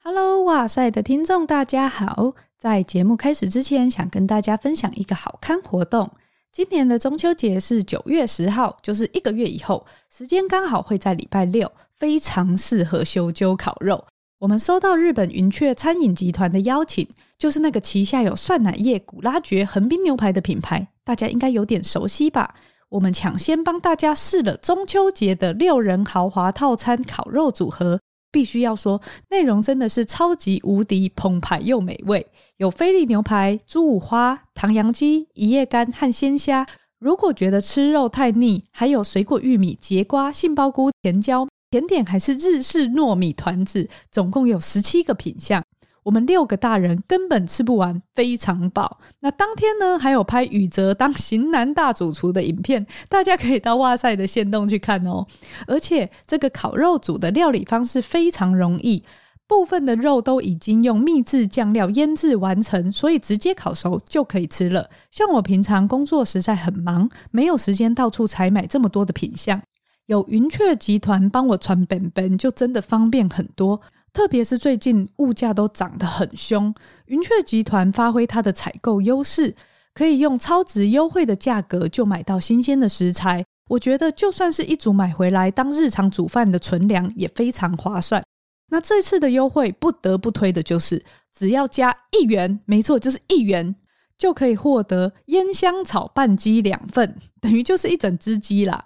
Hello，哇塞的听众大家好！在节目开始之前，想跟大家分享一个好看活动。今年的中秋节是九月十号，就是一个月以后，时间刚好会在礼拜六，非常适合修揪烤肉。我们收到日本云雀餐饮集团的邀请，就是那个旗下有涮乃叶、古拉爵、横滨牛排的品牌，大家应该有点熟悉吧？我们抢先帮大家试了中秋节的六人豪华套餐烤肉组合。必须要说，内容真的是超级无敌澎湃又美味，有菲力牛排、猪五花、唐扬鸡、一夜干和鲜虾。如果觉得吃肉太腻，还有水果玉米、节瓜、杏鲍菇、甜椒，甜点还是日式糯米团子，总共有十七个品项。我们六个大人根本吃不完，非常饱。那当天呢，还有拍宇哲当型男大主厨的影片，大家可以到哇塞的限动去看哦。而且这个烤肉组的料理方式非常容易，部分的肉都已经用秘制酱料腌制完成，所以直接烤熟就可以吃了。像我平常工作实在很忙，没有时间到处采买这么多的品相，有云雀集团帮我传本本，就真的方便很多。特别是最近物价都涨得很凶，云雀集团发挥它的采购优势，可以用超值优惠的价格就买到新鲜的食材。我觉得就算是一组买回来当日常煮饭的存粮也非常划算。那这次的优惠不得不推的就是，只要加一元，没错，就是一元，就可以获得烟香草拌鸡两份，等于就是一整只鸡啦。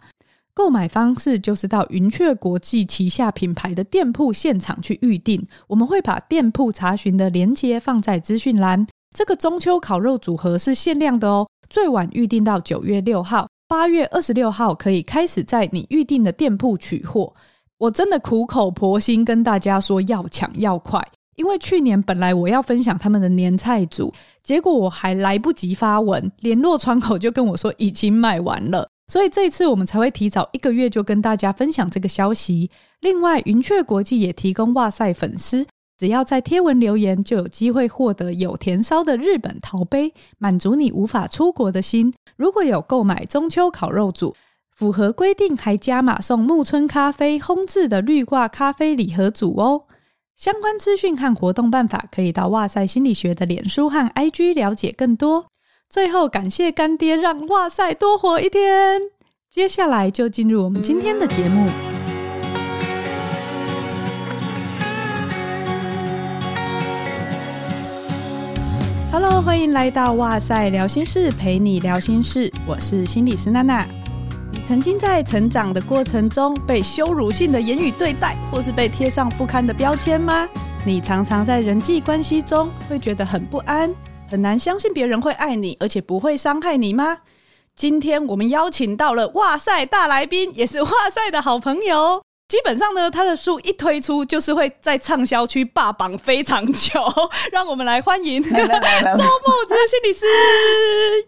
购买方式就是到云雀国际旗下品牌的店铺现场去预订，我们会把店铺查询的链接放在资讯栏。这个中秋烤肉组合是限量的哦，最晚预订到九月六号，八月二十六号可以开始在你预订的店铺取货。我真的苦口婆心跟大家说要抢要快，因为去年本来我要分享他们的年菜组，结果我还来不及发文，联络窗口就跟我说已经卖完了。所以这一次我们才会提早一个月就跟大家分享这个消息。另外，云雀国际也提供哇塞粉丝，只要在贴文留言，就有机会获得有甜烧的日本陶杯，满足你无法出国的心。如果有购买中秋烤肉组，符合规定还加码送木村咖啡烘制的绿挂咖啡礼盒组哦。相关资讯和活动办法，可以到哇塞心理学的脸书和 IG 了解更多。最后，感谢干爹让哇塞多活一天。接下来就进入我们今天的节目。Hello，欢迎来到哇塞聊心事，陪你聊心事。我是心理师娜娜。你曾经在成长的过程中被羞辱性的言语对待，或是被贴上不堪的标签吗？你常常在人际关系中会觉得很不安。很难相信别人会爱你，而且不会伤害你吗？今天我们邀请到了哇塞大来宾，也是哇塞的好朋友。基本上呢，他的书一推出，就是会在畅销区霸榜非常久。让我们来欢迎 周慕之心理师，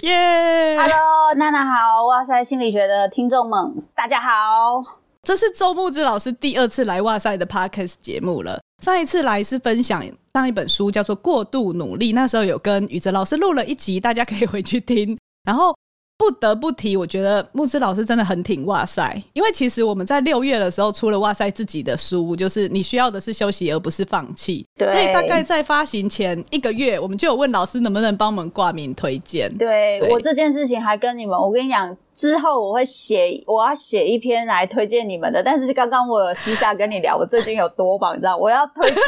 耶、yeah!！Hello，娜娜好，哇塞心理学的听众们，大家好。这是周慕之老师第二次来哇塞的 Podcast 节目了。上一次来是分享上一本书，叫做《过度努力》，那时候有跟宇哲老师录了一集，大家可以回去听。然后不得不提，我觉得木之老师真的很挺哇塞，因为其实我们在六月的时候出了哇塞自己的书，就是你需要的是休息，而不是放弃。对，所以大概在发行前一个月，我们就有问老师能不能帮我们挂名推荐。对，对我这件事情还跟你们，我跟你讲。之后我会写，我要写一篇来推荐你们的。但是刚刚我有私下跟你聊，我最近有多忙，你知道？我要推荐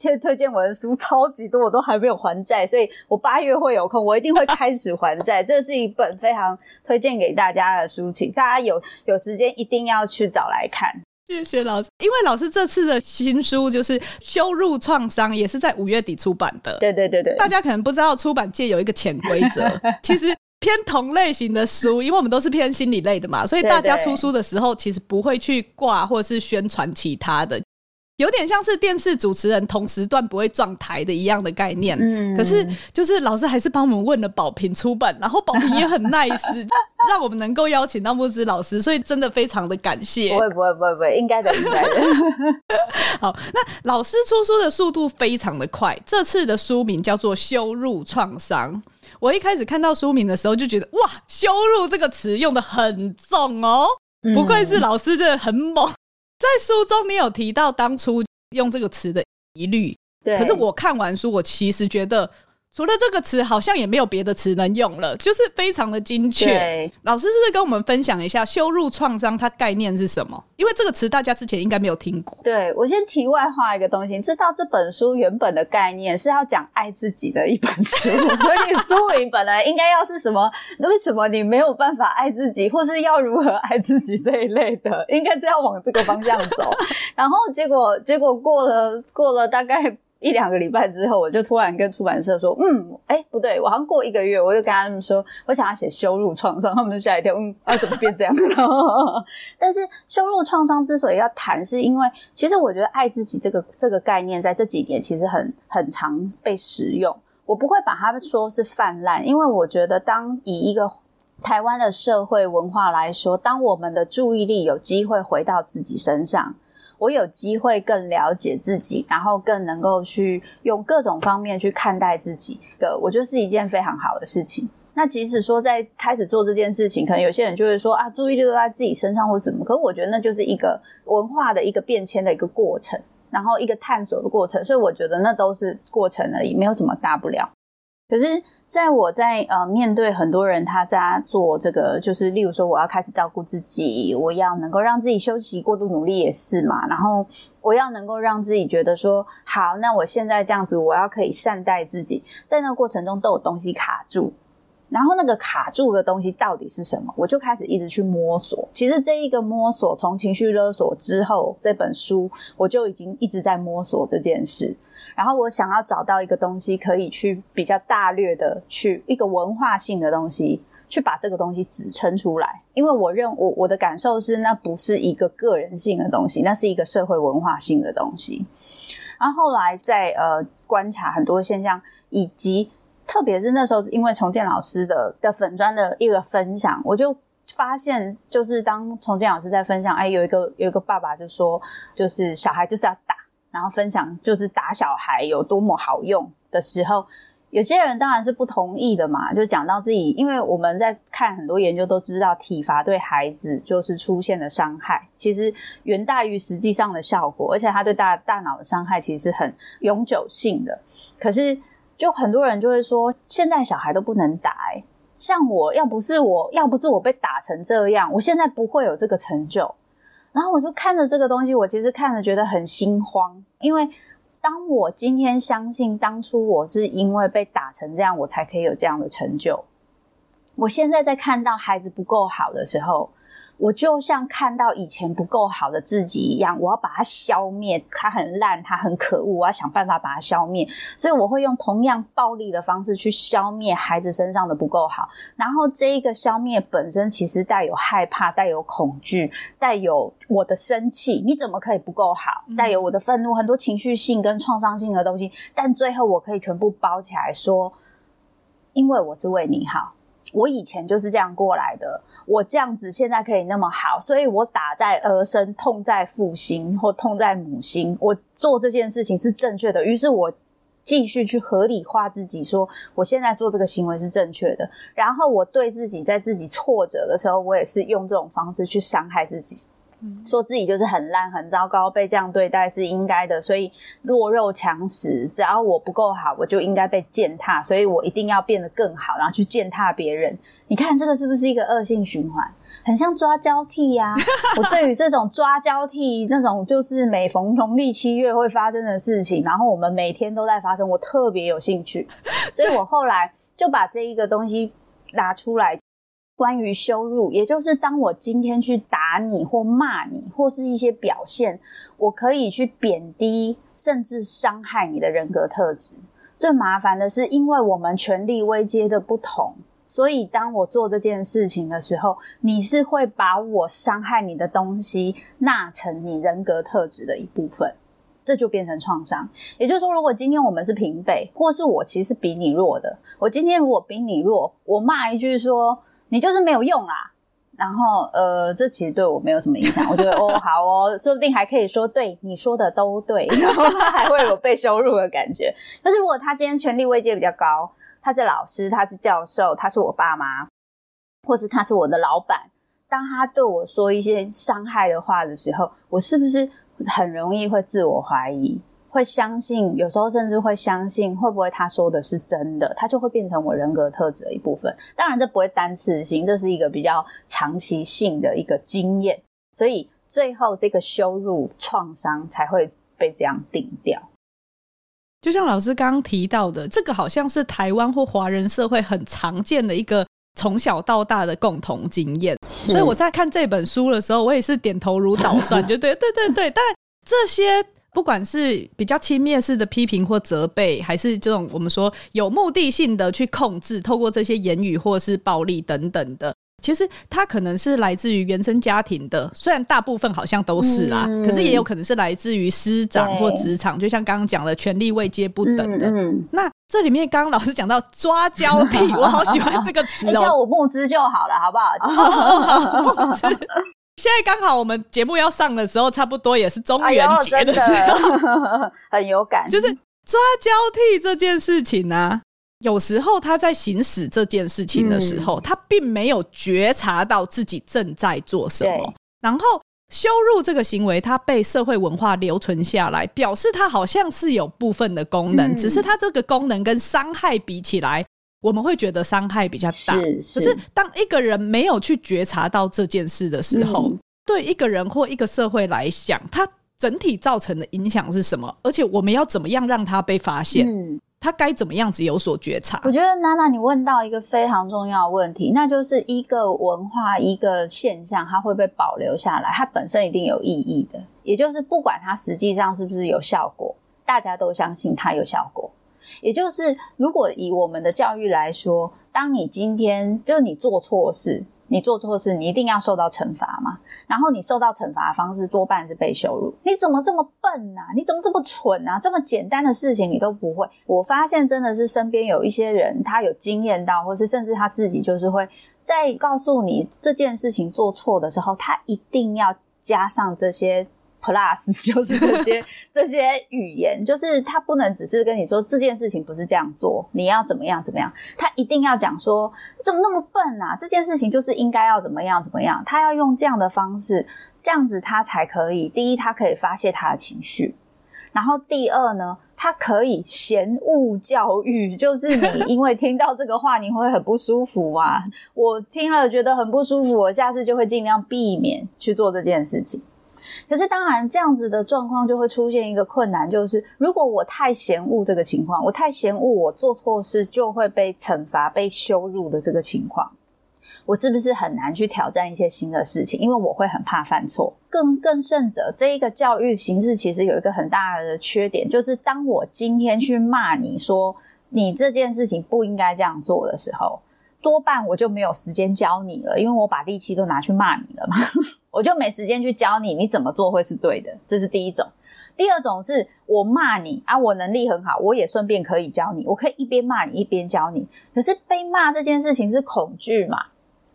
推 推荐我的书超级多，我都还没有还债，所以我八月会有空，我一定会开始还债。这是一本非常推荐给大家的书，请大家有有时间一定要去找来看。谢谢老师，因为老师这次的新书就是《羞辱创伤》，也是在五月底出版的。对对对对，大家可能不知道出版界有一个潜规则，其实。偏同类型的书，因为我们都是偏心理类的嘛，所以大家出书的时候其实不会去挂或者是宣传其他的，有点像是电视主持人同时段不会撞台的一样的概念。嗯，可是就是老师还是帮我们问了宝平出版，然后宝平也很 nice，让我们能够邀请到木子老师，所以真的非常的感谢。不会不会不会不会，应该的应该的。好，那老师出书的速度非常的快，这次的书名叫做《羞辱创伤》。我一开始看到书名的时候就觉得哇，羞辱这个词用的很重哦，不愧是老师，真的很猛。在书中你有提到当初用这个词的疑虑，对。可是我看完书，我其实觉得。除了这个词，好像也没有别的词能用了，就是非常的精确。老师是不是跟我们分享一下羞辱创伤它概念是什么？因为这个词大家之前应该没有听过。对，我先题外话一个东西，知道这本书原本的概念是要讲爱自己的一本书，所以书名本来应该要是什么？为什么你没有办法爱自己，或是要如何爱自己这一类的，应该是要往这个方向走。然后结果结果过了过了大概。一两个礼拜之后，我就突然跟出版社说：“嗯，哎、不对，我好像过一个月，我就跟他们说，我想要写羞辱创伤，他们就吓一跳，嗯，啊，怎么变这样了？但是羞辱创伤之所以要谈，是因为其实我觉得爱自己这个这个概念在这几年其实很很常被使用。我不会把它说是泛滥，因为我觉得当以一个台湾的社会文化来说，当我们的注意力有机会回到自己身上。我有机会更了解自己，然后更能够去用各种方面去看待自己的，我觉得是一件非常好的事情。那即使说在开始做这件事情，可能有些人就会说啊，注意力都在自己身上或什么，可是我觉得那就是一个文化的一个变迁的一个过程，然后一个探索的过程，所以我觉得那都是过程而已，没有什么大不了。可是。在我在呃面对很多人，他在做这个，就是例如说，我要开始照顾自己，我要能够让自己休息，过度努力也是嘛。然后我要能够让自己觉得说，好，那我现在这样子，我要可以善待自己，在那个过程中都有东西卡住，然后那个卡住的东西到底是什么？我就开始一直去摸索。其实这一个摸索，从情绪勒索之后，这本书我就已经一直在摸索这件事。然后我想要找到一个东西，可以去比较大略的去一个文化性的东西，去把这个东西指称出来。因为我认我我的感受是，那不是一个个人性的东西，那是一个社会文化性的东西。然后后来在呃观察很多现象，以及特别是那时候因为重建老师的的粉砖的一个分享，我就发现，就是当重建老师在分享，哎，有一个有一个爸爸就说，就是小孩就是要打。然后分享就是打小孩有多么好用的时候，有些人当然是不同意的嘛。就讲到自己，因为我们在看很多研究都知道，体罚对孩子就是出现的伤害，其实远大于实际上的效果，而且它对大大脑的伤害其实是很永久性的。可是，就很多人就会说，现在小孩都不能打，像我要不是我要不是我被打成这样，我现在不会有这个成就。然后我就看着这个东西，我其实看着觉得很心慌，因为当我今天相信当初我是因为被打成这样，我才可以有这样的成就。我现在在看到孩子不够好的时候。我就像看到以前不够好的自己一样，我要把它消灭。它很烂，它很可恶，我要想办法把它消灭。所以我会用同样暴力的方式去消灭孩子身上的不够好。然后这一个消灭本身其实带有害怕，带有恐惧，带有我的生气。你怎么可以不够好？带有我的愤怒，很多情绪性跟创伤性的东西。但最后我可以全部包起来说，因为我是为你好。我以前就是这样过来的。我这样子现在可以那么好，所以我打在儿身，痛在父心或痛在母心。我做这件事情是正确的，于是我继续去合理化自己，说我现在做这个行为是正确的。然后我对自己在自己挫折的时候，我也是用这种方式去伤害自己。说自己就是很烂、很糟糕，被这样对待是应该的，所以弱肉强食。只要我不够好，我就应该被践踏，所以我一定要变得更好，然后去践踏别人。你看这个是不是一个恶性循环？很像抓交替呀、啊。我对于这种抓交替那种，就是每逢农历七月会发生的事情，然后我们每天都在发生，我特别有兴趣，所以我后来就把这一个东西拿出来。关于羞辱，也就是当我今天去打你或骂你，或是一些表现，我可以去贬低甚至伤害你的人格特质。最麻烦的是，因为我们权力位阶的不同，所以当我做这件事情的时候，你是会把我伤害你的东西纳成你人格特质的一部分，这就变成创伤。也就是说，如果今天我们是平辈，或是我其实比你弱的，我今天如果比你弱，我骂一句说。你就是没有用啦，然后呃，这其实对我没有什么影响。我觉得哦，好哦，说不定还可以说对你说的都对，然后他还会有被羞辱的感觉。但是如果他今天权力位阶比较高，他是老师，他是教授，他是我爸妈，或是他是我的老板，当他对我说一些伤害的话的时候，我是不是很容易会自我怀疑？会相信，有时候甚至会相信，会不会他说的是真的，他就会变成我人格特质的一部分。当然，这不会单次性，这是一个比较长期性的一个经验，所以最后这个羞辱创伤才会被这样定掉。就像老师刚刚提到的，这个好像是台湾或华人社会很常见的一个从小到大的共同经验。是所以我在看这本书的时候，我也是点头如捣蒜，就对对对对。但这些。不管是比较轻蔑式的批评或责备，还是这种我们说有目的性的去控制，透过这些言语或是暴力等等的，其实它可能是来自于原生家庭的，虽然大部分好像都是啦，嗯、可是也有可能是来自于师长或职场，就像刚刚讲的权力位阶不等的。嗯嗯、那这里面刚刚老师讲到抓交替，我好喜欢这个词哦、喔，叫我募资就好了，好不好？募资。现在刚好我们节目要上的时候，差不多也是中元节的时候，哎、很有感。就是抓交替这件事情啊，有时候他在行使这件事情的时候，嗯、他并没有觉察到自己正在做什么。然后羞辱这个行为，它被社会文化留存下来，表示它好像是有部分的功能，嗯、只是它这个功能跟伤害比起来。我们会觉得伤害比较大，是是，可是当一个人没有去觉察到这件事的时候，嗯、对一个人或一个社会来讲，它整体造成的影响是什么？而且我们要怎么样让它被发现？嗯，他该怎么样子有所觉察？我觉得娜娜，你问到一个非常重要的问题，那就是一个文化、一个现象，它会被保留下来，它本身一定有意义的，也就是不管它实际上是不是有效果，大家都相信它有效果。也就是，如果以我们的教育来说，当你今天就是你做错事，你做错事，你一定要受到惩罚嘛。然后你受到惩罚的方式多半是被羞辱。你怎么这么笨啊？你怎么这么蠢啊？这么简单的事情你都不会。我发现真的是身边有一些人，他有经验到，或是甚至他自己就是会在告诉你这件事情做错的时候，他一定要加上这些。Plus 就是这些这些语言，就是他不能只是跟你说这件事情不是这样做，你要怎么样怎么样，他一定要讲说怎么那么笨啊？这件事情就是应该要怎么样怎么样，他要用这样的方式，这样子他才可以。第一，他可以发泄他的情绪，然后第二呢，他可以嫌恶教育，就是你因为听到这个话你会很不舒服啊，我听了觉得很不舒服，我下次就会尽量避免去做这件事情。可是，当然，这样子的状况就会出现一个困难，就是如果我太嫌恶这个情况，我太嫌恶，我做错事就会被惩罚、被羞辱的这个情况，我是不是很难去挑战一些新的事情？因为我会很怕犯错。更更甚者，这一个教育形式其实有一个很大的缺点，就是当我今天去骂你说你这件事情不应该这样做的时候。多半我就没有时间教你了，因为我把力气都拿去骂你了嘛，我就没时间去教你，你怎么做会是对的。这是第一种。第二种是我骂你啊，我能力很好，我也顺便可以教你，我可以一边骂你一边教你。可是被骂这件事情是恐惧嘛，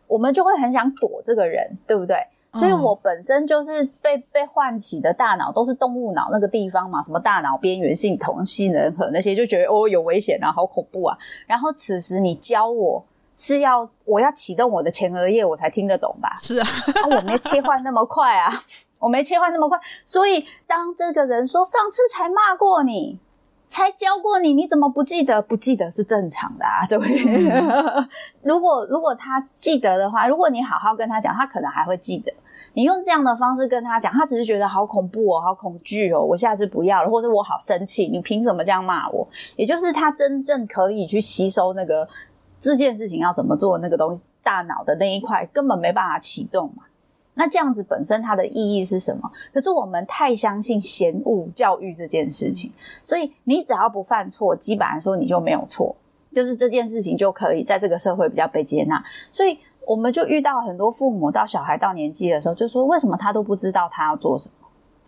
我们就会很想躲这个人，对不对？所以我本身就是被被唤起的大脑都是动物脑那个地方嘛，什么大脑边缘性、同性人核那些，就觉得哦有危险啊，好恐怖啊。然后此时你教我。是要我要启动我的前额叶，我才听得懂吧？是啊，啊，我没切换那么快啊，我没切换那么快，所以当这个人说上次才骂过你，才教过你，你怎么不记得？不记得是正常的啊，这位。嗯、如果如果他记得的话，如果你好好跟他讲，他可能还会记得。你用这样的方式跟他讲，他只是觉得好恐怖哦，好恐惧哦，我下次不要了，或者我好生气，你凭什么这样骂我？也就是他真正可以去吸收那个。这件事情要怎么做？那个东西，大脑的那一块根本没办法启动嘛。那这样子本身它的意义是什么？可是我们太相信嫌恶教育这件事情，所以你只要不犯错，基本上说你就没有错，就是这件事情就可以在这个社会比较被接纳。所以我们就遇到很多父母到小孩到年纪的时候，就说为什么他都不知道他要做什么？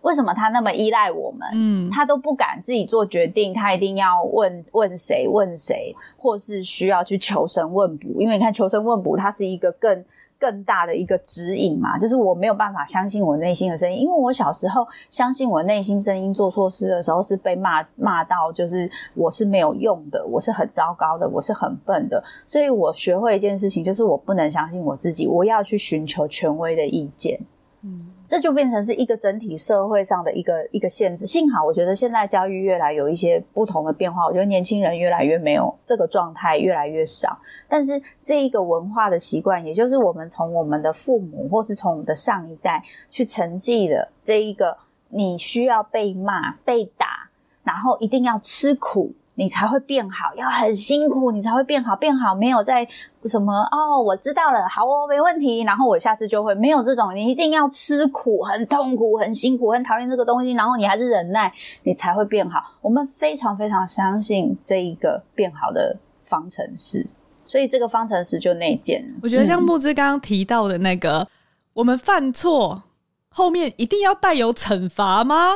为什么他那么依赖我们？嗯，他都不敢自己做决定，他一定要问问谁问谁，或是需要去求神问卜。因为你看求神问卜，它是一个更更大的一个指引嘛。就是我没有办法相信我内心的声音，因为我小时候相信我内心声音做错事的时候是被骂骂到，就是我是没有用的，我是很糟糕的，我是很笨的。所以我学会一件事情，就是我不能相信我自己，我要去寻求权威的意见。嗯。这就变成是一个整体社会上的一个一个限制。幸好我觉得现在教育越来有一些不同的变化，我觉得年轻人越来越没有这个状态，越来越少。但是这一个文化的习惯，也就是我们从我们的父母或是从我们的上一代去承继的这一个，你需要被骂、被打，然后一定要吃苦。你才会变好，要很辛苦，你才会变好。变好没有在什么哦，我知道了，好哦，没问题。然后我下次就会没有这种，你一定要吃苦，很痛苦，很辛苦，很讨厌这个东西，然后你还是忍耐，你才会变好。我们非常非常相信这一个变好的方程式，所以这个方程式就内建。我觉得像木之刚刚提到的那个，嗯、我们犯错后面一定要带有惩罚吗？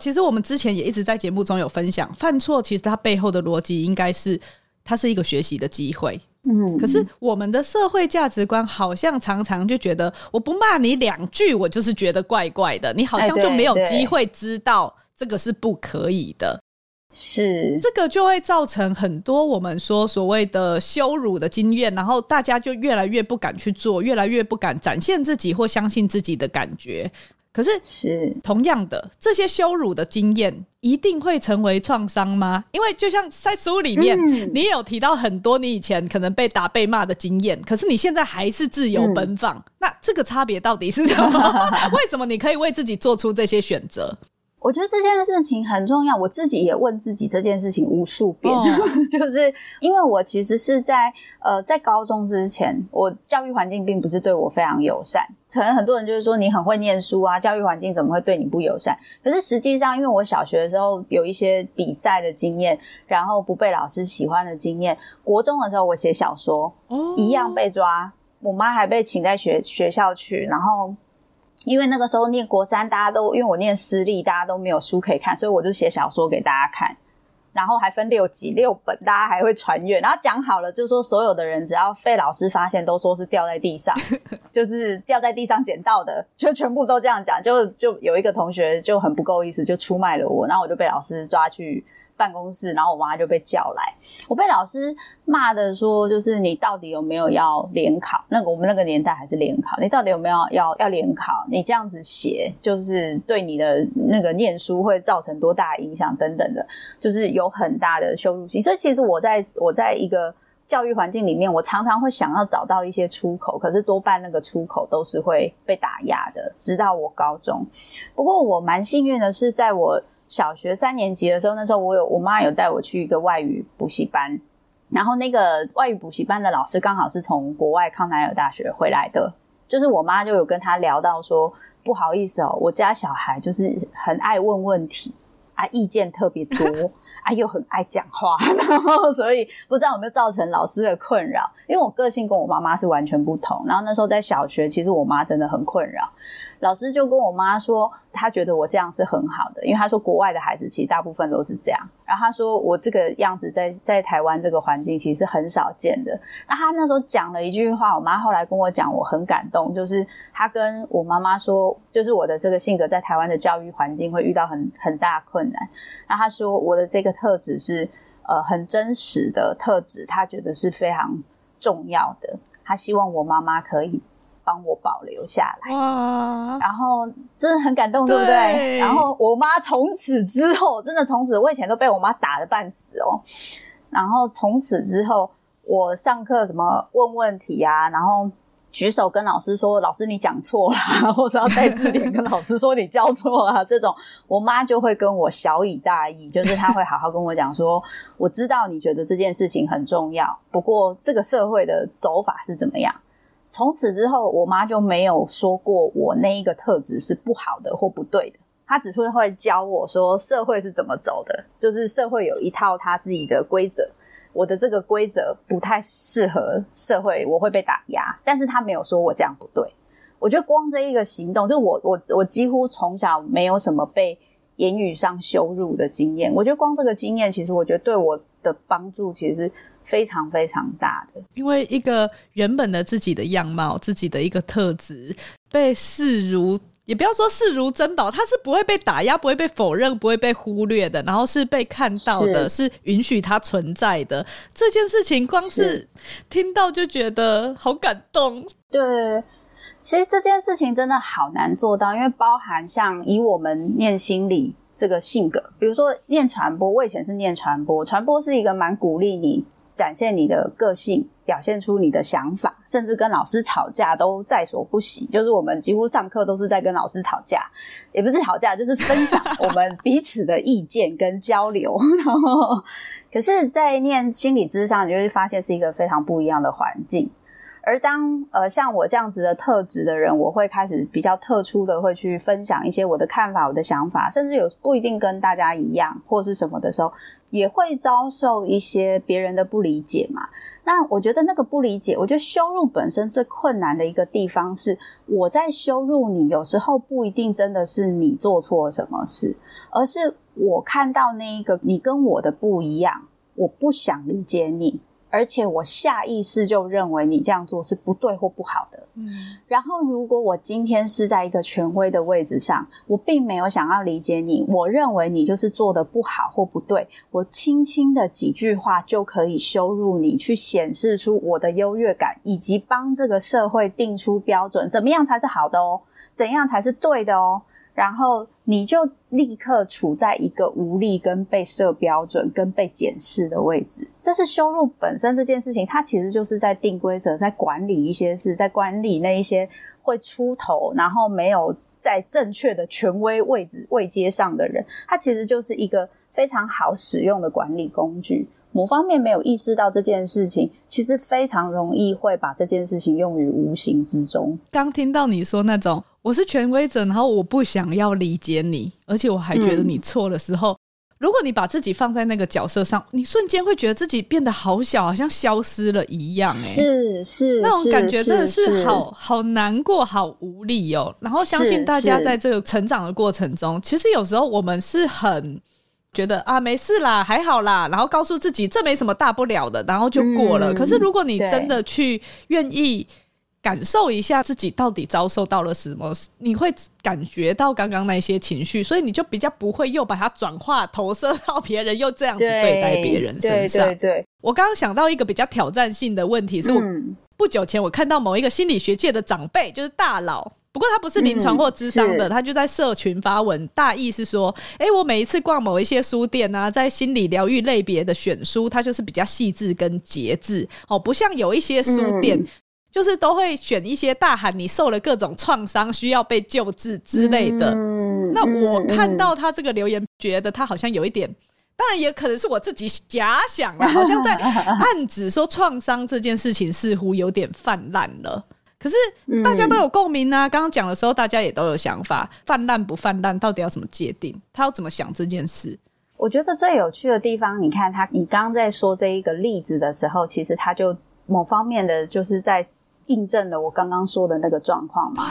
其实我们之前也一直在节目中有分享，犯错其实它背后的逻辑应该是，它是一个学习的机会。嗯，可是我们的社会价值观好像常常就觉得，我不骂你两句，我就是觉得怪怪的，你好像就没有机会知道这个是不可以的。是，这个就会造成很多我们说所谓的羞辱的经验，然后大家就越来越不敢去做，越来越不敢展现自己或相信自己的感觉。可是，是同样的，这些羞辱的经验一定会成为创伤吗？因为就像在书里面，嗯、你有提到很多你以前可能被打、被骂的经验，可是你现在还是自由奔放。嗯、那这个差别到底是什么？为什么你可以为自己做出这些选择？我觉得这件事情很重要，我自己也问自己这件事情无数遍，哦、就是因为我其实是在呃在高中之前，我教育环境并不是对我非常友善。可能很多人就是说你很会念书啊，教育环境怎么会对你不友善？可是实际上，因为我小学的时候有一些比赛的经验，然后不被老师喜欢的经验。国中的时候我写小说，哦、一样被抓，我妈还被请在学学校去，然后。因为那个时候念国三，大家都因为我念私立，大家都没有书可以看，所以我就写小说给大家看，然后还分六集六本，大家还会传阅。然后讲好了，就是说所有的人只要被老师发现，都说是掉在地上，就是掉在地上捡到的，就全部都这样讲。就就有一个同学就很不够意思，就出卖了我，然后我就被老师抓去。办公室，然后我妈就被叫来，我被老师骂的说，就是你到底有没有要联考？那个我们那个年代还是联考，你到底有没有要要联考？你这样子写，就是对你的那个念书会造成多大影响等等的，就是有很大的羞辱性。所以其实我在我在一个教育环境里面，我常常会想要找到一些出口，可是多半那个出口都是会被打压的。直到我高中，不过我蛮幸运的是，在我。小学三年级的时候，那时候我有我妈有带我去一个外语补习班，然后那个外语补习班的老师刚好是从国外康奈尔大学回来的，就是我妈就有跟他聊到说，不好意思哦，我家小孩就是很爱问问题啊，意见特别多。啊，又很爱讲话，然后所以不知道有没有造成老师的困扰。因为我个性跟我妈妈是完全不同。然后那时候在小学，其实我妈真的很困扰。老师就跟我妈说，他觉得我这样是很好的，因为他说国外的孩子其实大部分都是这样。然后他说我这个样子在在台湾这个环境其实是很少见的。那他那时候讲了一句话，我妈后来跟我讲，我很感动，就是他跟我妈妈说，就是我的这个性格在台湾的教育环境会遇到很很大困难。那他说我的这个特质是呃很真实的特质，他觉得是非常重要的。他希望我妈妈可以帮我保留下来。哇！然后真的很感动，对不对？对。然后我妈从此之后，真的从此，我以前都被我妈打得半死哦。然后从此之后，我上课什么问问题啊？然后。举手跟老师说：“老师，你讲错了。”或者要带字典跟老师说：“你教错了。”这种，我妈就会跟我小以大义，就是她会好好跟我讲说：“ 我知道你觉得这件事情很重要，不过这个社会的走法是怎么样。”从此之后，我妈就没有说过我那一个特质是不好的或不对的，她只会会教我说社会是怎么走的，就是社会有一套她自己的规则。我的这个规则不太适合社会，我会被打压。但是她没有说我这样不对。我觉得光这一个行动，就我我我几乎从小没有什么被言语上羞辱的经验。我觉得光这个经验，其实我觉得对我的帮助其实非常非常大的。因为一个原本的自己的样貌，自己的一个特质被视如。也不要说视如珍宝，它是不会被打压、不会被否认、不会被忽略的，然后是被看到的，是，是允许它存在的。这件事情，光是听到就觉得好感动。对，其实这件事情真的好难做到，因为包含像以我们念心理这个性格，比如说念传播，我以前是念传播，传播是一个蛮鼓励你展现你的个性，表现出你的想法，甚至跟老师吵架都在所不惜。就是我们几乎上课都是在跟老师吵架，也不是吵架，就是分享 我们彼此的意见跟交流。然后，可是，在念心理咨商，你就会发现是一个非常不一样的环境。而当呃像我这样子的特质的人，我会开始比较特殊的会去分享一些我的看法、我的想法，甚至有不一定跟大家一样或是什么的时候，也会遭受一些别人的不理解嘛。那我觉得那个不理解，我觉得羞辱本身最困难的一个地方是，我在羞辱你，有时候不一定真的是你做错了什么事，而是我看到那一个你跟我的不一样，我不想理解你。而且我下意识就认为你这样做是不对或不好的。嗯，然后如果我今天是在一个权威的位置上，我并没有想要理解你，我认为你就是做的不好或不对，我轻轻的几句话就可以羞辱你，去显示出我的优越感，以及帮这个社会定出标准，怎么样才是好的哦，怎样才是对的哦。然后你就立刻处在一个无力、跟被设标准、跟被检视的位置。这是修路本身这件事情，它其实就是在定规则，在管理一些事，在管理那一些会出头，然后没有在正确的权威位置位阶上的人。它其实就是一个非常好使用的管理工具。某方面没有意识到这件事情，其实非常容易会把这件事情用于无形之中。刚听到你说那种。我是权威者，然后我不想要理解你，而且我还觉得你错的时候，嗯，如果你把自己放在那个角色上，你瞬间会觉得自己变得好小，好像消失了一样。欸，是是，那种感觉真的是好好难过，好无力哦。然后相信大家在这个成长的过程中，其实有时候我们是很觉得啊，没事啦，还好啦，然后告诉自己这没什么大不了的，然后就过了。嗯，可是如果你真的去愿意。感受一下自己到底遭受到了什么，你会感觉到刚刚那些情绪，所以你就比较不会又把它转化投射到别人，又这样子对待别人身上。对对对，我刚刚想到一个比较挑战性的问题，是我不久前我看到某一个心理学界的长辈，就是大佬，不过他不是临床或咨商的，他就在社群发文，大意是说，哎，我每一次逛某一些书店啊，在心理疗愈类别的选书，它就是比较细致跟节制哦，不像有一些书店。就是都会选一些大喊你受了各种创伤需要被救治之类的。嗯、那我看到他这个留言，觉得他好像有一点，当然也可能是我自己假想了，好像在暗指说创伤这件事情似乎有点泛滥了。可是大家都有共鸣啊，刚刚讲的时候大家也都有想法，泛滥不泛滥到底要怎么界定？他要怎么想这件事？我觉得最有趣的地方，你看他，你刚刚在说这一个例子的时候，其实他就某方面的就是在。印证了我刚刚说的那个状况嘛？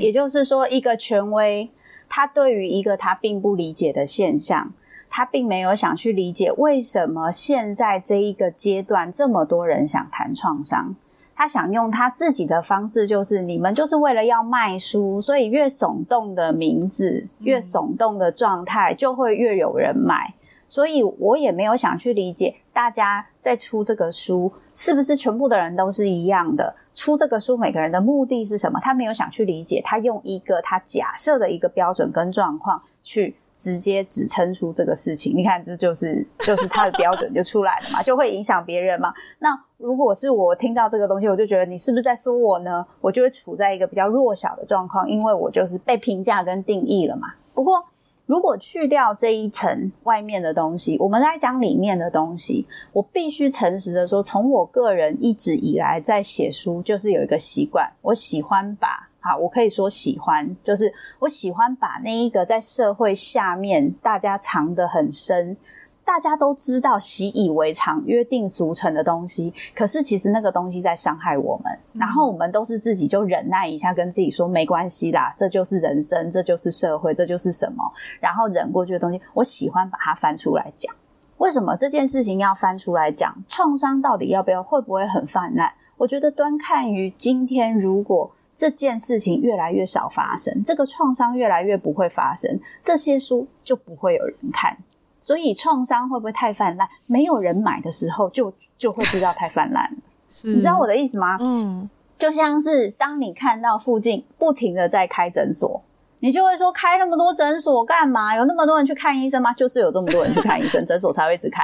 也就是说，一个权威，他对于一个他并不理解的现象，他并没有想去理解为什么现在这一个阶段这么多人想谈创伤。他想用他自己的方式，就是你们就是为了要卖书，所以越耸动的名字，越耸动的状态，就会越有人买。所以我也没有想去理解，大家在出这个书，是不是全部的人都是一样的？出这个书，每个人的目的是什么？他没有想去理解，他用一个他假设的一个标准跟状况去直接指称出这个事情。你看，这就是就是他的标准就出来了嘛，就会影响别人嘛。那如果是我听到这个东西，我就觉得你是不是在说我呢？我就会处在一个比较弱小的状况，因为我就是被评价跟定义了嘛。不过。如果去掉这一层外面的东西，我们来讲里面的东西。我必须诚实的说，从我个人一直以来在写书，就是有一个习惯，我喜欢把，好，我可以说喜欢，就是我喜欢把那一个在社会下面大家藏得很深。大家都知道习以为常、约定俗成的东西，可是其实那个东西在伤害我们。然后我们都是自己就忍耐一下，跟自己说没关系啦，这就是人生，这就是社会，这就是什么。然后忍过去的东西，我喜欢把它翻出来讲。为什么这件事情要翻出来讲？创伤到底要不要，会不会很泛滥？我觉得端看于今天，如果这件事情越来越少发生，这个创伤越来越不会发生，这些书就不会有人看。所以创伤会不会太泛滥？没有人买的时候就，就 就会知道太泛滥了。你知道我的意思吗？嗯，就像是当你看到附近不停的在开诊所，你就会说，开那么多诊所干嘛？有那么多人去看医生吗？就是有这么多人去看医生，诊所才会一直开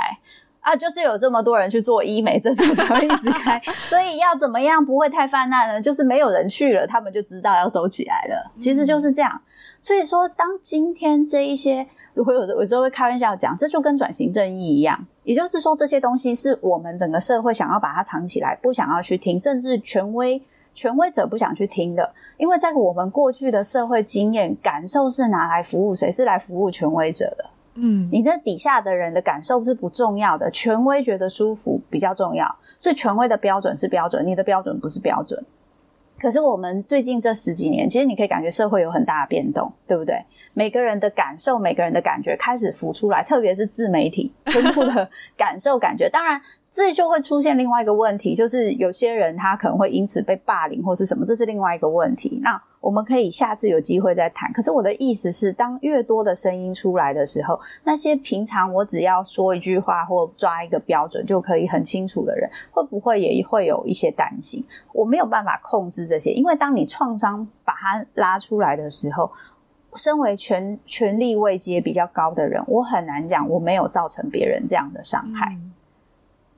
啊！就是有这么多人去做医美，诊所才会一直开。所以要怎么样不会太泛滥呢？就是没有人去了，他们就知道要收起来了。其实就是这样。所以说，当今天这一些，我有有时候会开玩笑讲，这就跟转型正义一样。也就是说，这些东西是我们整个社会想要把它藏起来，不想要去听，甚至权威权威者不想去听的。因为在我们过去的社会经验感受是拿来服务谁？是来服务权威者的。嗯，你的底下的人的感受是不重要的，权威觉得舒服比较重要。所以权威的标准是标准，你的标准不是标准。可是我们最近这十几年，其实你可以感觉社会有很大的变动，对不对？每个人的感受，每个人的感觉开始浮出来，特别是自媒体 全部的感受、感觉。当然，这就会出现另外一个问题，就是有些人他可能会因此被霸凌或是什么，这是另外一个问题。那我们可以下次有机会再谈。可是我的意思是，当越多的声音出来的时候，那些平常我只要说一句话或抓一个标准就可以很清楚的人，会不会也会有一些担心？我没有办法控制这些，因为当你创伤把它拉出来的时候。身为权权力位阶比较高的人，我很难讲我没有造成别人这样的伤害。嗯。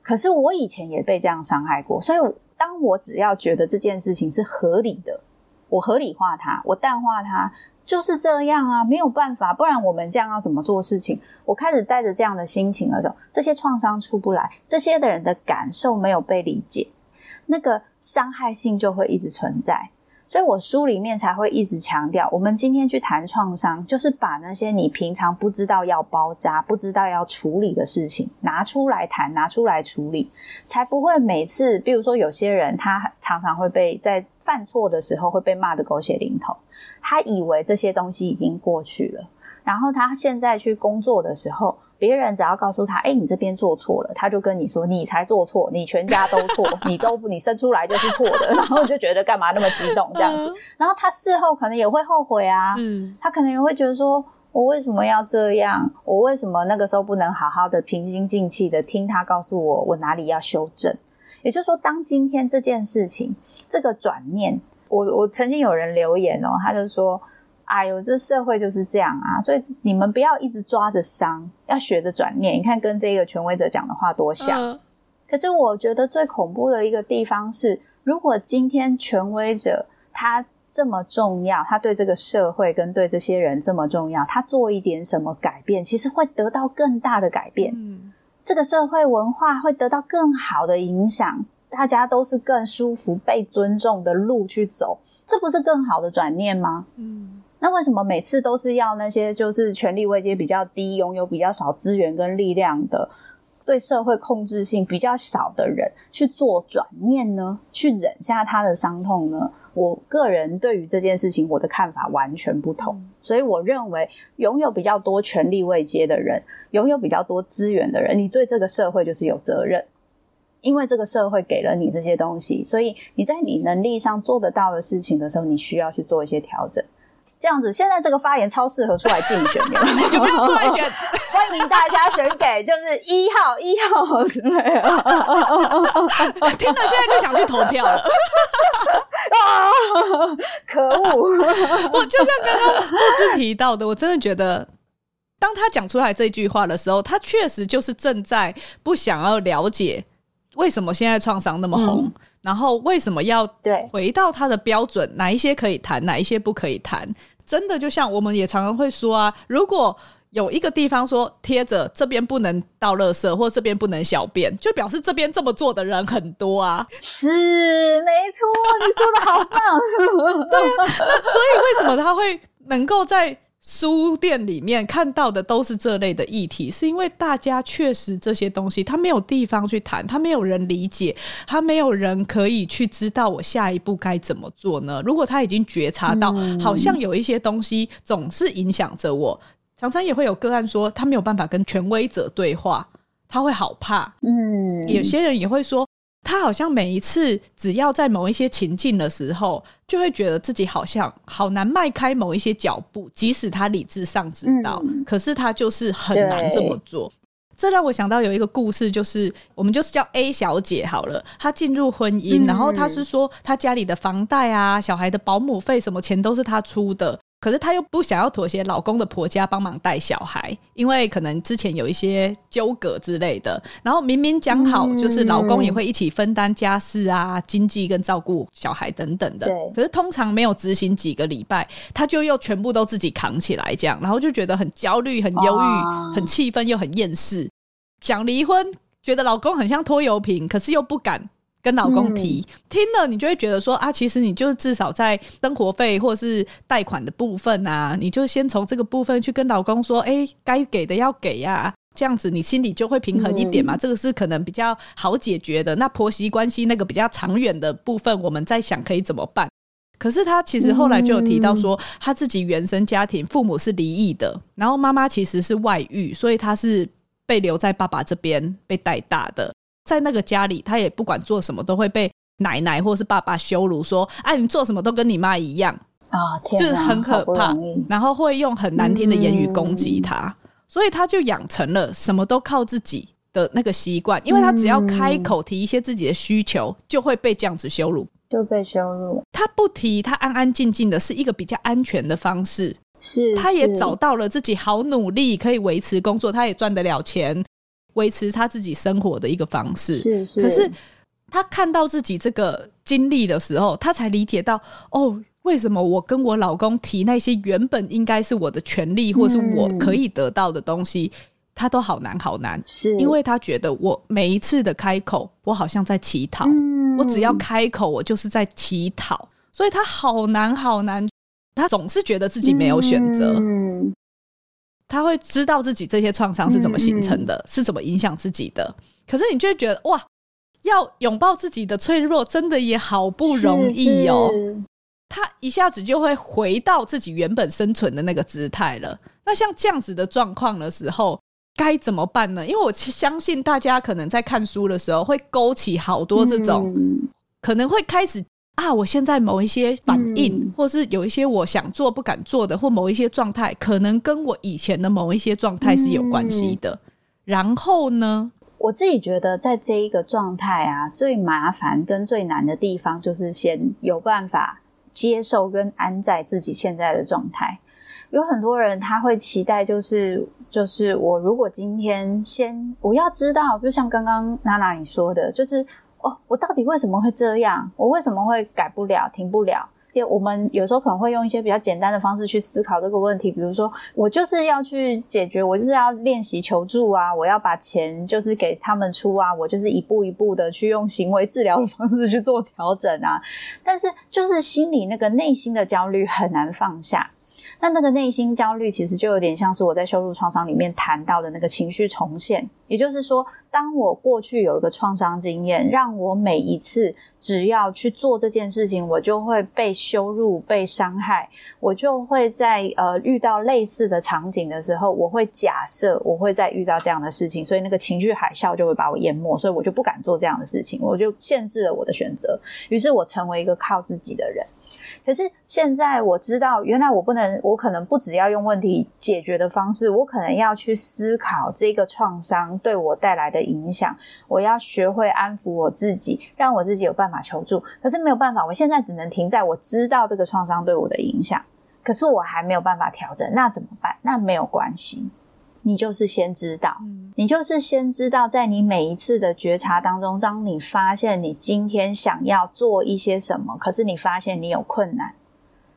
可是我以前也被这样伤害过，所以当我只要觉得这件事情是合理的，我合理化它，我淡化它，就是这样啊，没有办法，不然我们这样要怎么做事情？我开始带着这样的心情的时候，这些创伤出不来，这些的人的感受没有被理解，那个伤害性就会一直存在。所以我书里面才会一直强调，我们今天去谈创伤，就是把那些你平常不知道要包扎、不知道要处理的事情拿出来谈、拿出来处理，才不会每次，比如说有些人他常常会被在犯错的时候会被骂得狗血淋头，他以为这些东西已经过去了，然后他现在去工作的时候。别人只要告诉他，哎、欸，你这边做错了，他就跟你说，你才做错，你全家都错，你都不，你生出来就是错的，然后就觉得干嘛那么激动这样子，然后他事后可能也会后悔啊，嗯，他可能也会觉得说，我为什么要这样？我为什么那个时候不能好好的平心静气的听他告诉我，我哪里要修正？也就是说，当今天这件事情这个转念，我我曾经有人留言哦，他就说。哎呦，这社会就是这样啊！所以你们不要一直抓着伤，要学着转念。你看，跟这个权威者讲的话多像。嗯。可是我觉得最恐怖的一个地方是，如果今天权威者他这么重要，他对这个社会跟对这些人这么重要，他做一点什么改变，其实会得到更大的改变。嗯，这个社会文化会得到更好的影响，大家都是更舒服、被尊重的路去走，这不是更好的转念吗？嗯。那为什么每次都是要那些就是权力位阶比较低、拥有比较少资源跟力量的、对社会控制性比较少的人去做转念呢？去忍下他的伤痛呢？我个人对于这件事情，我的看法完全不同。所以我认为，拥有比较多权力位阶的人，拥有比较多资源的人，你对这个社会就是有责任，因为这个社会给了你这些东西，所以你在你能力上做得到的事情的时候，你需要去做一些调整。这样子，现在这个发言超适合出来竞选的，有没有出来选？欢迎大家选给就是一号、一号之类的。听了现在就想去投票了。啊！可恶！我就像刚刚牧师提到的，我真的觉得，当他讲出来这句话的时候，他确实就是正在不想要了解为什么现在创伤那么红。嗯然后为什么要对回到他的标准？哪一些可以谈，哪一些不可以谈？真的就像我们也常常会说啊，如果有一个地方说贴着这边不能倒垃圾，或这边不能小便，就表示这边这么做的人很多啊。是，没错，你说的好棒。对啊，那所以为什么他会能够在？书店里面看到的都是这类的议题，是因为大家确实这些东西他没有地方去谈，他没有人理解，他没有人可以去知道我下一步该怎么做呢？如果他已经觉察到，好像有一些东西总是影响着我，常常也会有个案说他没有办法跟权威者对话，他会好怕。嗯，有些人也会说。他好像每一次只要在某一些情境的时候，就会觉得自己好像好难迈开某一些脚步，即使他理智上知道，嗯、可是他就是很难这么做。这让我想到有一个故事，就是我们就是叫 A 小姐好了，她进入婚姻，嗯、然后她是说她家里的房贷啊、小孩的保姆费什么钱都是她出的。可是她又不想要妥协老公的婆家帮忙带小孩，因为可能之前有一些纠葛之类的。然后明明讲好，就是老公也会一起分担家事啊、经济跟照顾小孩等等的。对。可是通常没有执行几个礼拜，她就又全部都自己扛起来，这样，然后就觉得很焦虑、很忧郁、很气愤又很厌世，想离婚，觉得老公很像拖油瓶，可是又不敢。跟老公提，嗯、听了你就会觉得说啊，其实你就是至少在生活费或是贷款的部分啊，你就先从这个部分去跟老公说，哎、欸，该给的要给呀、啊，这样子你心里就会平衡一点嘛。嗯、这个是可能比较好解决的。那婆媳关系那个比较长远的部分，我们在想可以怎么办？可是他其实后来就有提到说，他自己原生家庭父母是离异的，然后妈妈其实是外遇，所以他是被留在爸爸这边被带大的。在那个家里，他也不管做什么，都会被奶奶或是爸爸羞辱，说：“哎，你做什么都跟你妈一样啊！”天，就是很可怕。然后会用很难听的言语攻击他，嗯、所以他就养成了什么都靠自己的那个习惯。因为他只要开口提一些自己的需求，就会被这样子羞辱，就被羞辱。他不提，他安安静静的，是一个比较安全的方式。是，他也找到了自己好努力可以维持工作，他也赚得了钱。维持他自己生活的一个方式，是是。可是他看到自己这个经历的时候，他才理解到，哦，为什么我跟我老公提那些原本应该是我的权利，或是我可以得到的东西，嗯、他都好难好难。是因为他觉得我每一次的开口，我好像在乞讨。嗯、我只要开口，我就是在乞讨，所以他好难好难。他总是觉得自己没有选择。嗯他会知道自己这些创伤是怎么形成的，嗯、是怎么影响自己的。可是你就会觉得哇，要拥抱自己的脆弱，真的也好不容易哦。是是他一下子就会回到自己原本生存的那个姿态了。那像这样子的状况的时候，该怎么办呢？因为我相信大家可能在看书的时候，会勾起好多这种，嗯、可能会开始。啊，我现在某一些反应，嗯、或是有一些我想做不敢做的，或某一些状态，可能跟我以前的某一些状态是有关系的。嗯、然后呢，我自己觉得在这一个状态啊，最麻烦跟最难的地方，就是先有办法接受跟安在自己现在的状态。有很多人他会期待，就是就是我如果今天先我要知道，就像刚刚娜娜你说的，就是。哦，我到底为什么会这样？我为什么会改不了、停不了？因为我们有时候可能会用一些比较简单的方式去思考这个问题，比如说，我就是要去解决，我就是要练习求助啊，我要把钱就是给他们出啊，我就是一步一步的去用行为治疗的方式去做调整啊。但是，就是心里那个内心的焦虑很难放下。那那个内心焦虑，其实就有点像是我在羞辱创伤里面谈到的那个情绪重现。也就是说，当我过去有一个创伤经验，让我每一次只要去做这件事情，我就会被羞辱、被伤害，我就会在呃遇到类似的场景的时候，我会假设我会再遇到这样的事情，所以那个情绪海啸就会把我淹没，所以我就不敢做这样的事情，我就限制了我的选择，于是我成为一个靠自己的人。可是现在我知道，原来我不能，我可能不只要用问题解决的方式，我可能要去思考这个创伤对我带来的影响。我要学会安抚我自己，让我自己有办法求助。可是没有办法，我现在只能停在我知道这个创伤对我的影响，可是我还没有办法调整，那怎么办？那没有关系。你就是先知道，你就是先知道，在你每一次的觉察当中，当你发现你今天想要做一些什么，可是你发现你有困难，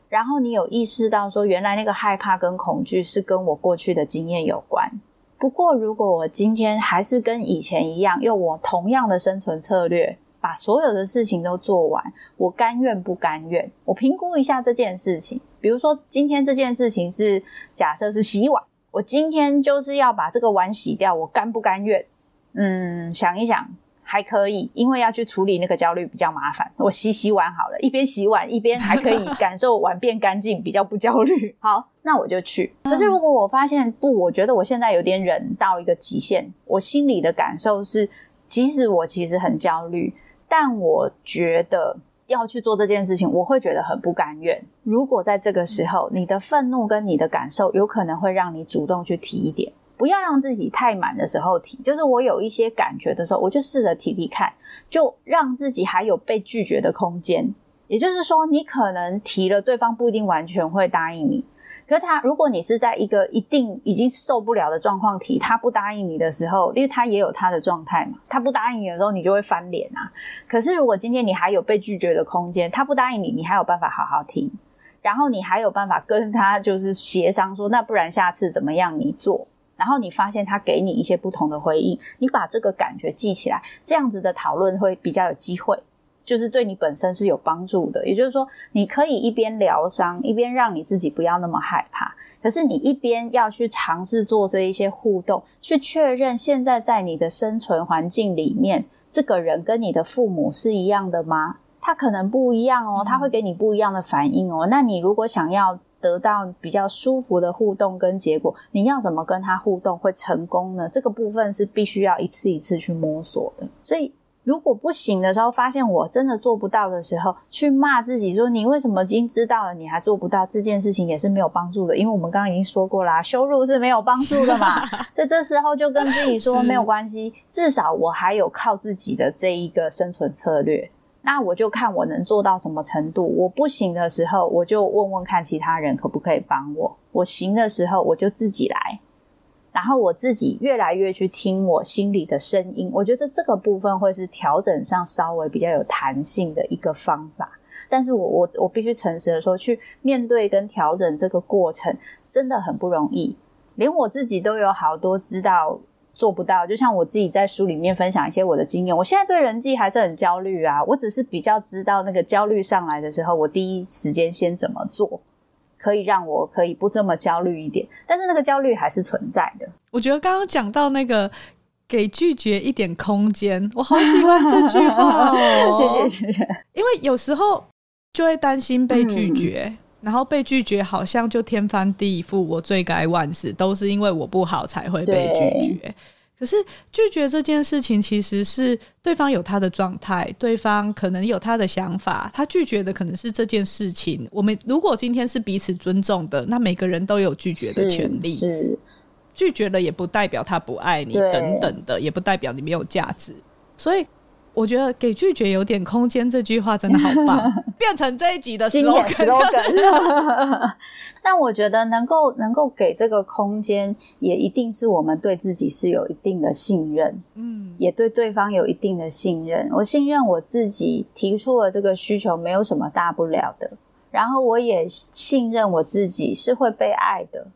然后你有意识到说，原来那个害怕跟恐惧是跟我过去的经验有关。不过，如果我今天还是跟以前一样，用我同样的生存策略，把所有的事情都做完，我甘愿不甘愿？我评估一下这件事情，比如说今天这件事情是假设是洗碗。我今天就是要把这个碗洗掉，我甘不甘愿？嗯，想一想还可以，因为要去处理那个焦虑比较麻烦。我洗洗碗好了，一边洗碗一边还可以感受碗变干净，比较不焦虑。好，那我就去。可是如果我发现不，我觉得我现在有点忍到一个极限，我心里的感受是，即使我其实很焦虑，但我觉得。要去做这件事情，我会觉得很不甘愿。如果在这个时候，你的愤怒跟你的感受有可能会让你主动去提一点，不要让自己太满的时候提，就是我有一些感觉的时候，我就试着提提看，就让自己还有被拒绝的空间。也就是说，你可能提了，对方不一定完全会答应你。可是他，如果你是在一个一定已经受不了的状况提，他不答应你的时候，因为他也有他的状态嘛，他不答应你的时候，你就会翻脸啊。可是如果今天你还有被拒绝的空间，他不答应你，你还有办法好好听，然后你还有办法跟他就是协商说，那不然下次怎么样你做？然后你发现他给你一些不同的回应，你把这个感觉记起来，这样子的讨论会比较有机会。就是对你本身是有帮助的，也就是说，你可以一边疗伤，一边让你自己不要那么害怕。可是你一边要去尝试做这一些互动，去确认现在在你的生存环境里面，这个人跟你的父母是一样的吗？他可能不一样哦，他会给你不一样的反应哦。那你如果想要得到比较舒服的互动跟结果，你要怎么跟他互动会成功呢？这个部分是必须要一次一次去摸索的，所以。如果不行的时候，发现我真的做不到的时候，去骂自己说：“你为什么已经知道了，你还做不到？”这件事情也是没有帮助的，因为我们刚刚已经说过啦，羞辱是没有帮助的嘛。所以这时候就跟自己说没有关系，至少我还有靠自己的这一个生存策略。那我就看我能做到什么程度。我不行的时候，我就问问看其他人可不可以帮我。我行的时候，我就自己来。然后我自己越来越去听我心里的声音，我觉得这个部分会是调整上稍微比较有弹性的一个方法。但是我我我必须诚实的说，去面对跟调整这个过程真的很不容易，连我自己都有好多知道做不到。就像我自己在书里面分享一些我的经验，我现在对人际还是很焦虑啊，我只是比较知道那个焦虑上来的时候，我第一时间先怎么做。可以让我可以不这么焦虑一点，但是那个焦虑还是存在的。我觉得刚刚讲到那个给拒绝一点空间，我好喜欢这句话哦。谢谢谢谢。因为有时候就会担心被拒绝，嗯、然后被拒绝好像就天翻地覆，我罪该万死，都是因为我不好才会被拒绝。可是拒绝这件事情，其实是对方有他的状态，对方可能有他的想法，他拒绝的可能是这件事情。我们如果今天是彼此尊重的，那每个人都有拒绝的权利。是，拒绝了也不代表他不爱你，等等的，也不代表你没有价值。所以。我觉得给拒绝有点空间这句话真的好棒，变成这一集的 slogan。但我觉得能够能够给这个空间，也一定是我们对自己是有一定的信任，嗯，也对对方有一定的信任。我信任我自己提出了这个需求，没有什么大不了的。然后我也信任我自己是会被爱的。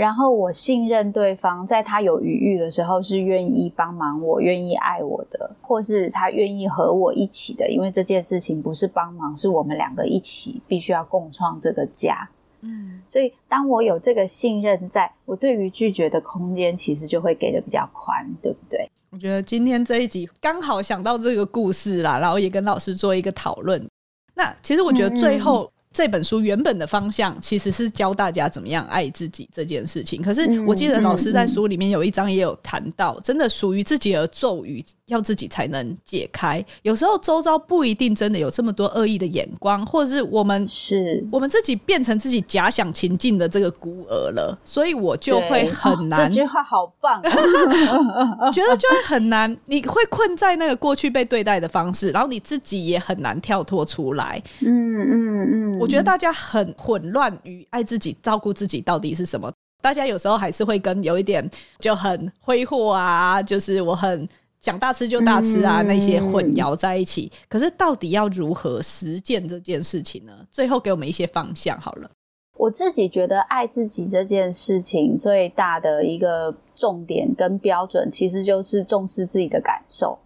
然后我信任对方，在他有余裕的时候是愿意帮忙我、愿意爱我的，或是他愿意和我一起的。因为这件事情不是帮忙，是我们两个一起必须要共创这个家。嗯，所以当我有这个信任在，在我对于拒绝的空间，其实就会给的比较宽，对不对？我觉得今天这一集刚好想到这个故事啦，然后也跟老师做一个讨论。那其实我觉得最后。嗯这本书原本的方向其实是教大家怎么样爱自己这件事情。可是我记得老师在书里面有一章也有谈到，真的属于自己的咒语要自己才能解开。有时候周遭不一定真的有这么多恶意的眼光，或者是我们是我们自己变成自己假想情境的这个孤儿了，所以我就会很难。这句话好棒，觉得就会很难。你会困在那个过去被对待的方式，然后你自己也很难跳脱出来。嗯嗯嗯。我觉得大家很混乱于爱自己、照顾自己到底是什么？大家有时候还是会跟有一点就很挥霍啊，就是我很想大吃就大吃啊，那些混淆在一起。可是到底要如何实践这件事情呢？最后给我们一些方向好了。我自己觉得爱自己这件事情最大的一个重点跟标准，其实就是重视自己的感受。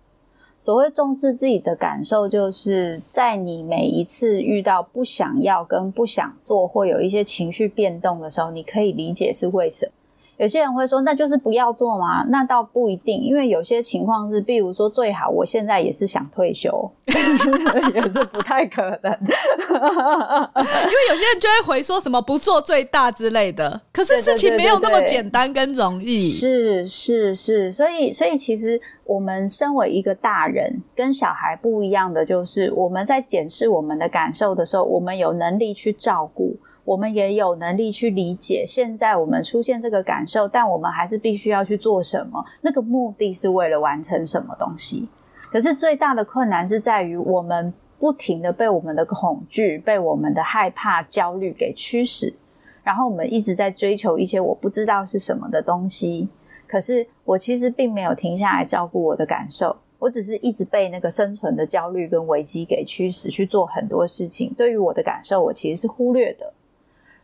所谓重视自己的感受，就是在你每一次遇到不想要跟不想做，或有一些情绪变动的时候，你可以理解是为什么。有些人会说，那就是不要做吗？那倒不一定，因为有些情况是，比如说，最好我现在也是想退休，但是也是不太可能，因为有些人就会回说什么不做最大之类的。可是事情没有那么简单跟容易。是是是，所以所以其实我们身为一个大人，跟小孩不一样的就是，我们在检视我们的感受的时候，我们有能力去照顾。我们也有能力去理解现在我们出现这个感受，但我们还是必须要去做什么？那个目的是为了完成什么东西？可是最大的困难是在于我们不停的被我们的恐惧、被我们的害怕、焦虑给驱使，然后我们一直在追求一些我不知道是什么的东西。可是我其实并没有停下来照顾我的感受。我只是一直被那个生存的焦虑跟危机给驱使去做很多事情，对于我的感受，我其实是忽略的。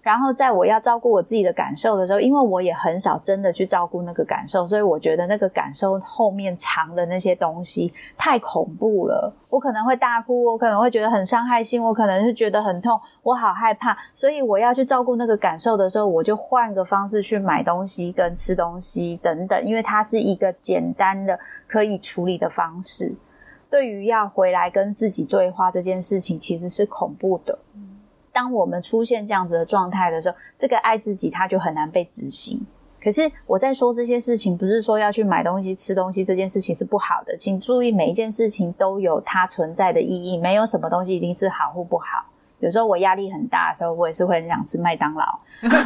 然后在我要照顾我自己的感受的时候，因为我也很少真的去照顾那个感受，所以我觉得那个感受后面藏的那些东西太恐怖了。我可能会大哭，我可能会觉得很伤害性，我可能是觉得很痛，我好害怕。所以我要去照顾那个感受的时候，我就换个方式去买东西跟吃东西等等，因为它是一个简单的可以处理的方式。对于要回来跟自己对话这件事情，其实是恐怖的。当我们出现这样子的状态的时候，这个爱自己它就很难被执行。可是我在说这些事情，不是说要去买东西、吃东西这件事情是不好的。请注意，每一件事情都有它存在的意义，没有什么东西一定是好或不好。有时候我压力很大的时候，我也是会很想吃麦当劳。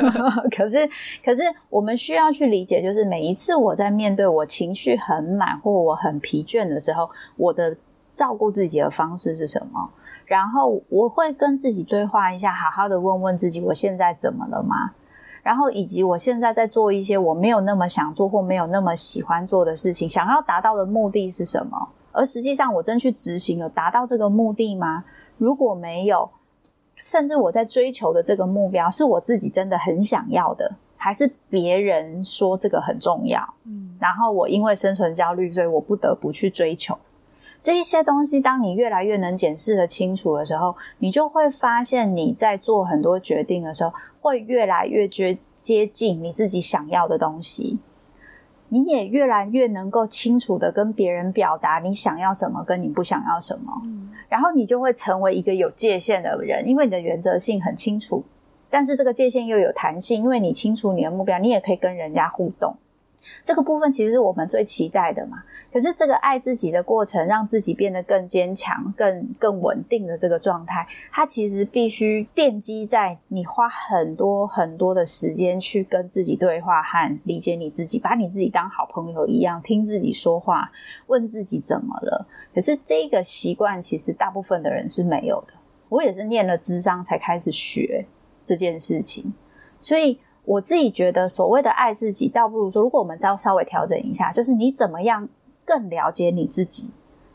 可是，可是我们需要去理解，就是每一次我在面对我情绪很满或我很疲倦的时候，我的照顾自己的方式是什么？然后我会跟自己对话一下，好好的问问自己，我现在怎么了吗？然后以及我现在在做一些我没有那么想做或没有那么喜欢做的事情，想要达到的目的是什么？而实际上我真去执行了，达到这个目的吗？如果没有，甚至我在追求的这个目标是我自己真的很想要的，还是别人说这个很重要？嗯，然后我因为生存焦虑，所以我不得不去追求。这一些东西，当你越来越能检视的清楚的时候，你就会发现你在做很多决定的时候，会越来越接接近你自己想要的东西。你也越来越能够清楚的跟别人表达你想要什么，跟你不想要什么。嗯。然后你就会成为一个有界限的人，因为你的原则性很清楚，但是这个界限又有弹性，因为你清楚你的目标，你也可以跟人家互动。这个部分其实是我们最期待的嘛。可是这个爱自己的过程，让自己变得更坚强、更更稳定的这个状态，它其实必须奠基在你花很多很多的时间去跟自己对话和理解你自己，把你自己当好朋友一样听自己说话，问自己怎么了。可是这个习惯其实大部分的人是没有的。我也是念了智商才开始学这件事情，所以。我自己觉得，所谓的爱自己，倒不如说，如果我们再稍微调整一下，就是你怎么样更了解你自己，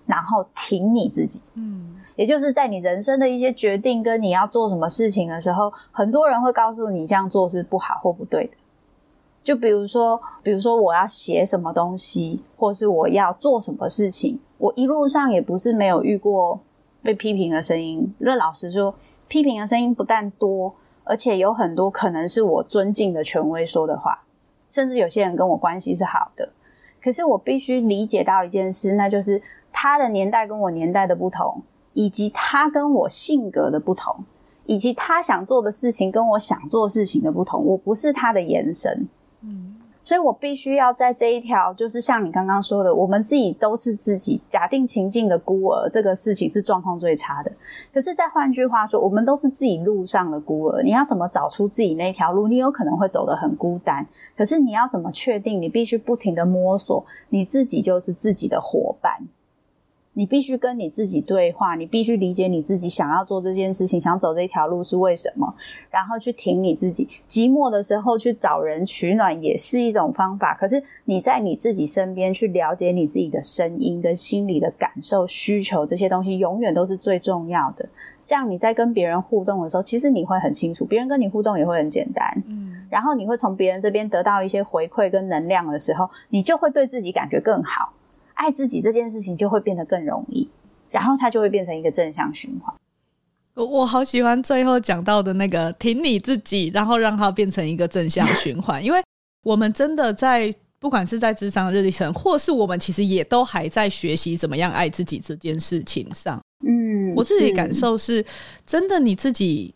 然后挺你自己。嗯，也就是在你人生的一些决定跟你要做什么事情的时候，很多人会告诉你这样做是不好或不对的。就比如说，比如说我要写什么东西，或是我要做什么事情，我一路上也不是没有遇过被批评的声音。那老实说，批评的声音不但多。而且有很多可能是我尊敬的权威说的话，甚至有些人跟我关系是好的，可是我必须理解到一件事，那就是他的年代跟我年代的不同，以及他跟我性格的不同，以及他想做的事情跟我想做事情的不同，我不是他的延伸。嗯。所以我必须要在这一条，就是像你刚刚说的，我们自己都是自己假定情境的孤儿，这个事情是状况最差的。可是再换句话说，我们都是自己路上的孤儿。你要怎么找出自己那条路？你有可能会走得很孤单，可是你要怎么确定？你必须不停的摸索，你自己就是自己的伙伴。你必须跟你自己对话，你必须理解你自己想要做这件事情，想走这条路是为什么，然后去挺你自己。寂寞的时候去找人取暖也是一种方法。可是你在你自己身边去了解你自己的声音跟心理的感受、需求这些东西，永远都是最重要的。这样你在跟别人互动的时候，其实你会很清楚，别人跟你互动也会很简单。嗯，然后你会从别人这边得到一些回馈跟能量的时候，你就会对自己感觉更好。爱自己这件事情就会变得更容易，然后它就会变成一个正向循环。我我好喜欢最后讲到的那个挺你自己，然后让它变成一个正向循环。因为我们真的在不管是在智商日历程，或是我们其实也都还在学习怎么样爱自己这件事情上。嗯，我自己感受是真的，你自己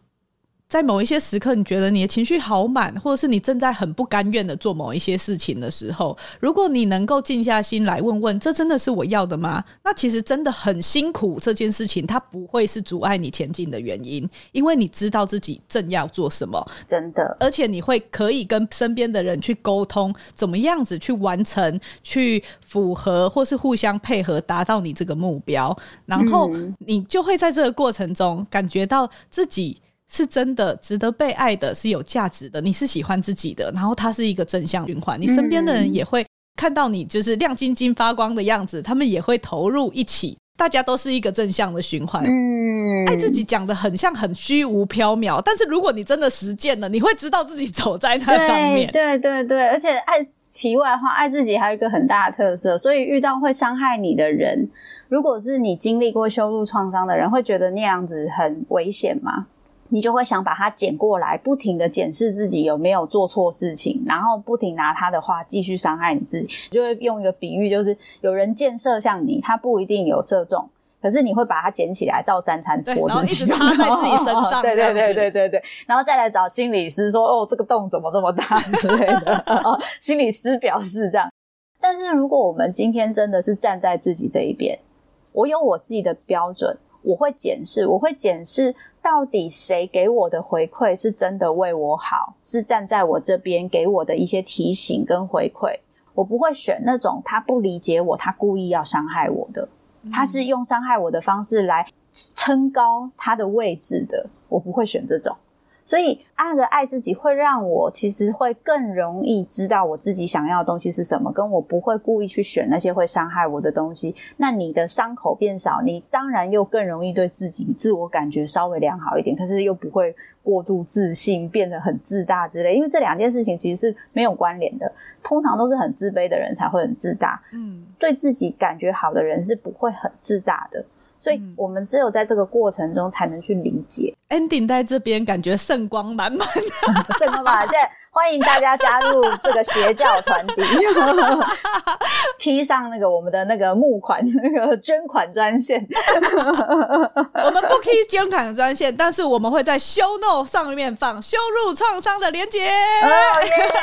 在某一些时刻，你觉得你的情绪好满，或者是你正在很不甘愿的做某一些事情的时候，如果你能够静下心来问问，这真的是我要的吗？那其实真的很辛苦，这件事情它不会是阻碍你前进的原因，因为你知道自己正要做什么，真的，而且你会可以跟身边的人去沟通，怎么样子去完成，去符合或是互相配合，达到你这个目标，然后你就会在这个过程中感觉到自己。是真的值得被爱的，是有价值的，你是喜欢自己的，然后它是一个正向循环，你身边的人也会看到你就是亮晶晶发光的样子，他们也会投入一起，大家都是一个正向的循环。嗯，爱自己讲的很像很虚无缥缈，但是如果你真的实践了，你会知道自己走在那上面。对对对，而且爱题外话，爱自己还有一个很大的特色，所以遇到会伤害你的人，如果是你经历过修路创伤的人，会觉得那样子很危险吗？你就会想把它捡过来，不停的检视自己有没有做错事情，然后不停拿他的话继续伤害你自己。就会用一个比喻，就是有人箭射向你，他不一定有射中，可是你会把它捡起来照三餐戳自己，然后一直插在自己身上。对对对对对对，然后再来找心理师说：“哦，这个洞怎么这么大 之类的。”心理师表示这样。但是如果我们今天真的是站在自己这一边，我有我自己的标准，我会检视，我会检视。到底谁给我的回馈是真的为我好，是站在我这边给我的一些提醒跟回馈？我不会选那种他不理解我，他故意要伤害我的，他是用伤害我的方式来撑高他的位置的，我不会选这种。所以，按个爱自己会让我其实会更容易知道我自己想要的东西是什么，跟我不会故意去选那些会伤害我的东西。那你的伤口变少，你当然又更容易对自己自我感觉稍微良好一点，可是又不会过度自信，变得很自大之类。因为这两件事情其实是没有关联的，通常都是很自卑的人才会很自大。嗯，对自己感觉好的人是不会很自大的。所以我们只有在这个过程中才能去理解。Ending 在这边感觉圣光满满，圣光满满。现在欢迎大家加入这个邪教团体，披上那个我们的那个募款那个捐款专线。我们不 key 捐款专线，但是我们会在 show note 上面放羞辱创伤的连结。Oh, yeah!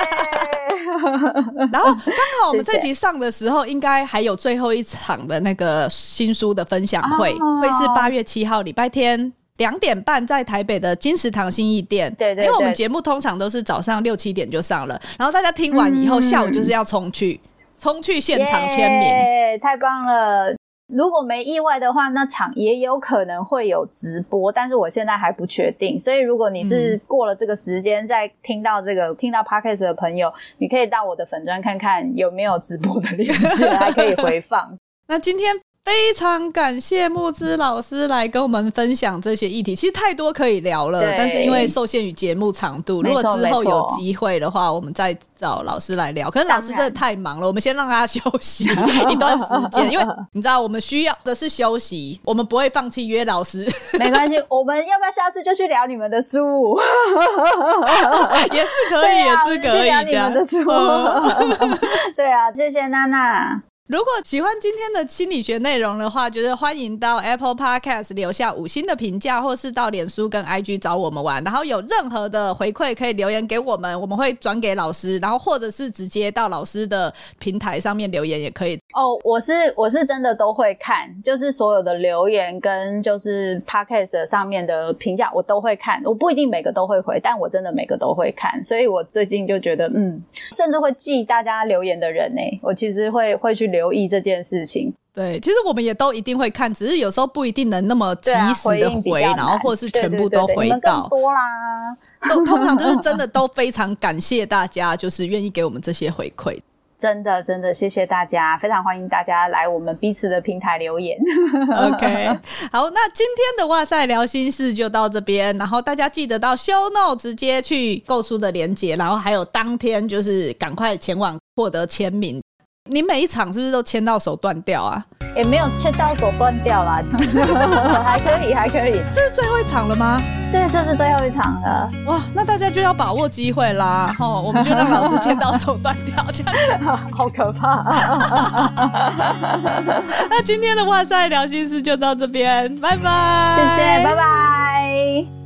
然后刚好我们这集上的时候，应该还有最后一场的那个新书的分享会。会是八月七号礼拜天两点半，在台北的金石堂新义店。对对，对，因为我们节目通常都是早上六七点就上了，然后大家听完以后，嗯、下午就是要冲去冲去现场签名，太棒了！如果没意外的话，那场也有可能会有直播，但是我现在还不确定。所以如果你是过了这个时间再听到这个听到 Podcast 的朋友，你可以到我的粉专看看有没有直播的链接，还可以回放。那今天。非常感谢木之老师来跟我们分享这些议题，其实太多可以聊了，但是因为受限于节目长度，如果之后有机会的话，我们再找老师来聊。可是老师真的太忙了，我们先让他休息一段时间，因为你知道我们需要的是休息，我们不会放弃约老师。没关系，我们要不要下次就去聊你们的书？也是可以，也是可以聊你们的书。对啊，谢谢娜娜。如果喜欢今天的心理学内容的话，就是欢迎到 Apple Podcast 留下五星的评价，或是到脸书跟 IG 找我们玩。然后有任何的回馈可以留言给我们，我们会转给老师，然后或者是直接到老师的平台上面留言也可以。哦，我是我是真的都会看，就是所有的留言跟就是 Podcast 上面的评价我都会看，我不一定每个都会回，但我真的每个都会看。所以我最近就觉得，嗯，甚至会记大家留言的人呢，我其实会会去留。留意这件事情，对，其实我们也都一定会看，只是有时候不一定能那么及时的回，回然后或者是全部都回到多啦。都通常就是真的 都非常感谢大家，就是愿意给我们这些回馈，真的真的谢谢大家，非常欢迎大家来我们彼此的平台留言。OK，好，那今天的哇塞聊心事就到这边，然后大家记得到 Show Note 直接去购书的连接，然后还有当天就是赶快前往获得签名。你每一场是不是都牵到手断掉啊？也没有牵到手断掉啦，还可以，还可以。这是最后一场了吗？对，这是最后一场了。哇，那大家就要把握机会啦！哦，我们就让老师牵到手断掉，这样 好可怕。那今天的哇塞聊心事就到这边，拜拜。谢谢，拜拜。